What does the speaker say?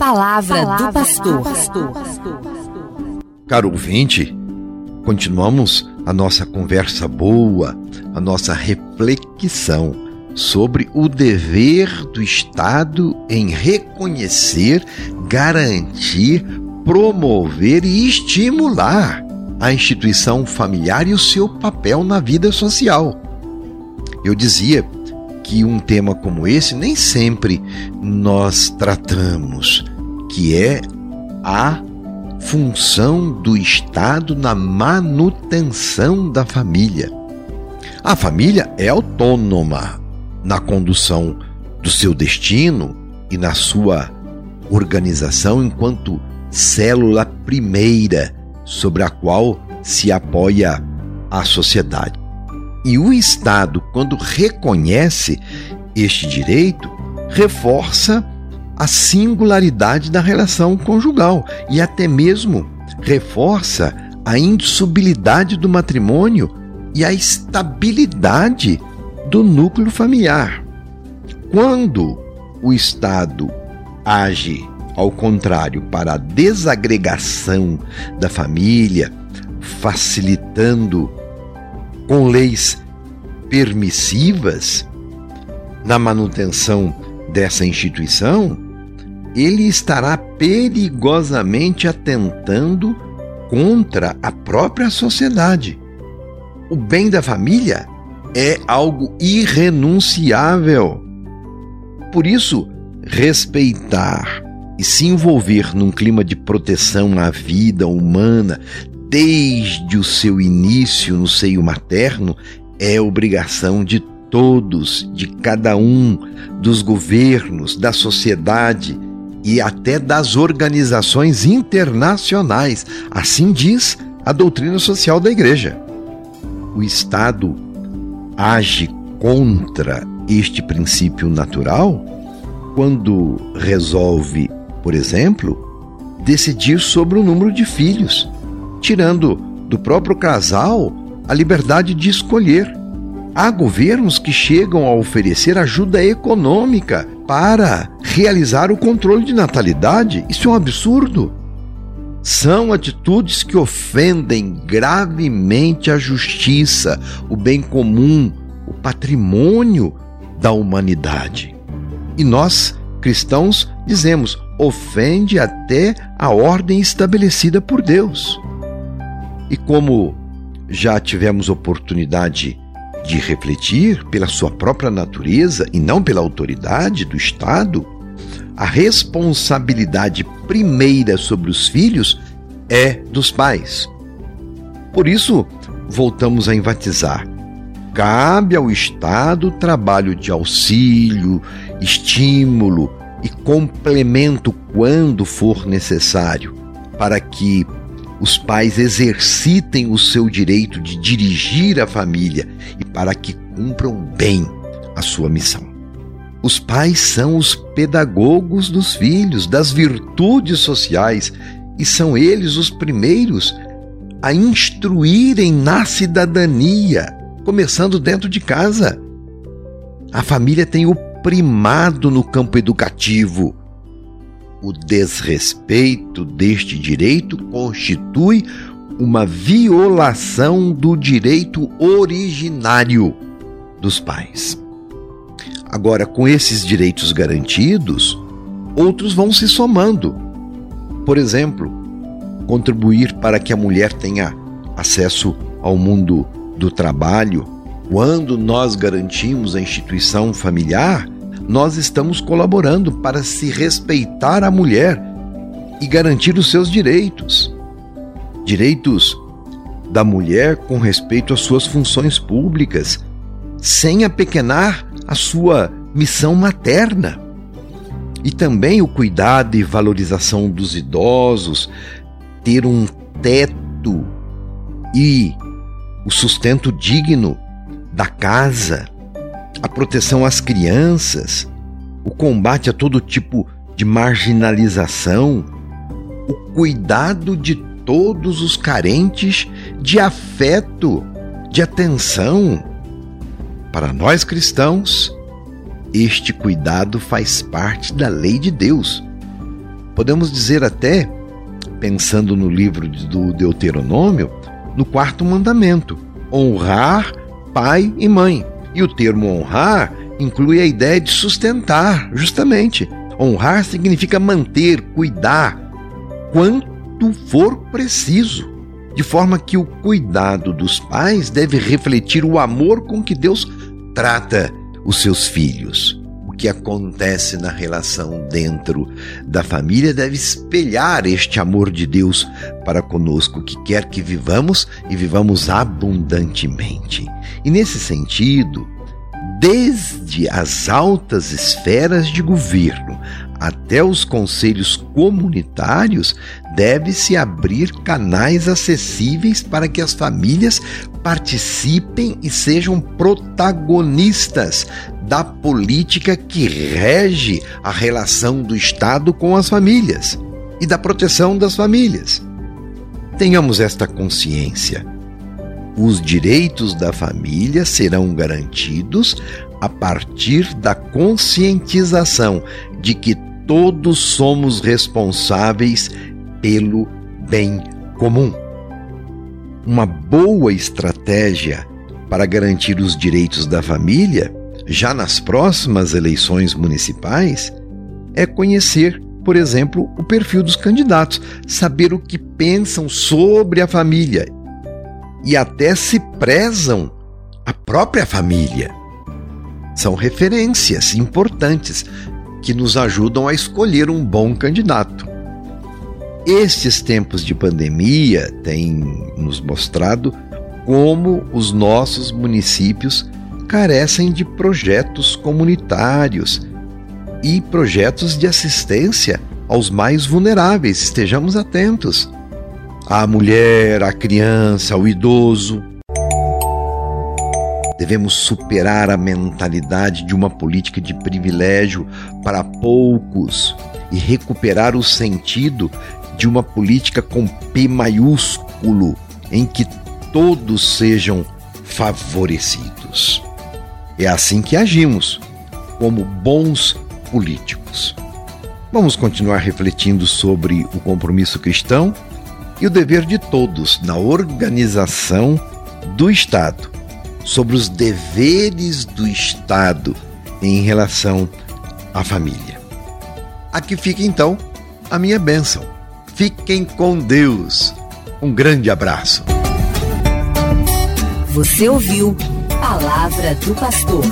palavra, palavra do pastor. Caro ouvinte, continuamos a nossa conversa boa, a nossa reflexão sobre o dever do Estado em reconhecer, garantir, promover e estimular a instituição familiar e o seu papel na vida social. Eu dizia que um tema como esse nem sempre nós tratamos, que é a função do Estado na manutenção da família. A família é autônoma na condução do seu destino e na sua organização enquanto célula primeira sobre a qual se apoia a sociedade. E o Estado, quando reconhece este direito, reforça a singularidade da relação conjugal e até mesmo reforça a indissolubilidade do matrimônio e a estabilidade do núcleo familiar. Quando o Estado age ao contrário, para a desagregação da família, facilitando com leis permissivas na manutenção dessa instituição, ele estará perigosamente atentando contra a própria sociedade. O bem da família é algo irrenunciável. Por isso, respeitar e se envolver num clima de proteção à vida humana desde o seu início no seio materno é obrigação de todos, de cada um, dos governos, da sociedade e até das organizações internacionais. Assim diz a doutrina social da Igreja. O Estado age contra este princípio natural quando resolve por exemplo, decidir sobre o número de filhos, tirando do próprio casal a liberdade de escolher. Há governos que chegam a oferecer ajuda econômica para realizar o controle de natalidade. Isso é um absurdo. São atitudes que ofendem gravemente a justiça, o bem comum, o patrimônio da humanidade. E nós, cristãos, dizemos: ofende até a ordem estabelecida por Deus. E como já tivemos oportunidade de refletir pela sua própria natureza e não pela autoridade do Estado, a responsabilidade primeira sobre os filhos é dos pais. Por isso, voltamos a enfatizar: cabe ao Estado o trabalho de auxílio, estímulo, e complemento quando for necessário, para que os pais exercitem o seu direito de dirigir a família e para que cumpram bem a sua missão. Os pais são os pedagogos dos filhos, das virtudes sociais, e são eles os primeiros a instruírem na cidadania, começando dentro de casa. A família tem o primado no campo educativo. O desrespeito deste direito constitui uma violação do direito originário dos pais. Agora, com esses direitos garantidos, outros vão se somando. Por exemplo, contribuir para que a mulher tenha acesso ao mundo do trabalho quando nós garantimos a instituição familiar, nós estamos colaborando para se respeitar a mulher e garantir os seus direitos. Direitos da mulher com respeito às suas funções públicas, sem apequenar a sua missão materna. E também o cuidado e valorização dos idosos, ter um teto e o sustento digno da casa, a proteção às crianças, o combate a todo tipo de marginalização, o cuidado de todos os carentes de afeto, de atenção. Para nós cristãos, este cuidado faz parte da lei de Deus. Podemos dizer até, pensando no livro do Deuteronômio, no quarto mandamento: honrar pai e mãe. E o termo honrar inclui a ideia de sustentar, justamente. Honrar significa manter, cuidar, quanto for preciso. De forma que o cuidado dos pais deve refletir o amor com que Deus trata os seus filhos. O que acontece na relação dentro da família deve espelhar este amor de Deus para conosco, que quer que vivamos e vivamos abundantemente. E nesse sentido, desde as altas esferas de governo até os conselhos comunitários, deve-se abrir canais acessíveis para que as famílias participem e sejam protagonistas da política que rege a relação do Estado com as famílias e da proteção das famílias. Tenhamos esta consciência os direitos da família serão garantidos a partir da conscientização de que todos somos responsáveis pelo bem comum. Uma boa estratégia para garantir os direitos da família, já nas próximas eleições municipais, é conhecer, por exemplo, o perfil dos candidatos, saber o que pensam sobre a família e até se prezam a própria família. São referências importantes que nos ajudam a escolher um bom candidato. Estes tempos de pandemia têm nos mostrado como os nossos municípios carecem de projetos comunitários e projetos de assistência aos mais vulneráveis. Estejamos atentos à mulher, à criança, ao idoso. Devemos superar a mentalidade de uma política de privilégio para poucos e recuperar o sentido de uma política com P maiúsculo, em que todos sejam favorecidos. É assim que agimos, como bons políticos. Vamos continuar refletindo sobre o compromisso cristão e o dever de todos na organização do Estado, sobre os deveres do Estado em relação à família. Aqui fica então a minha bênção. Fiquem com Deus. Um grande abraço. Você ouviu Palavra do Pastor.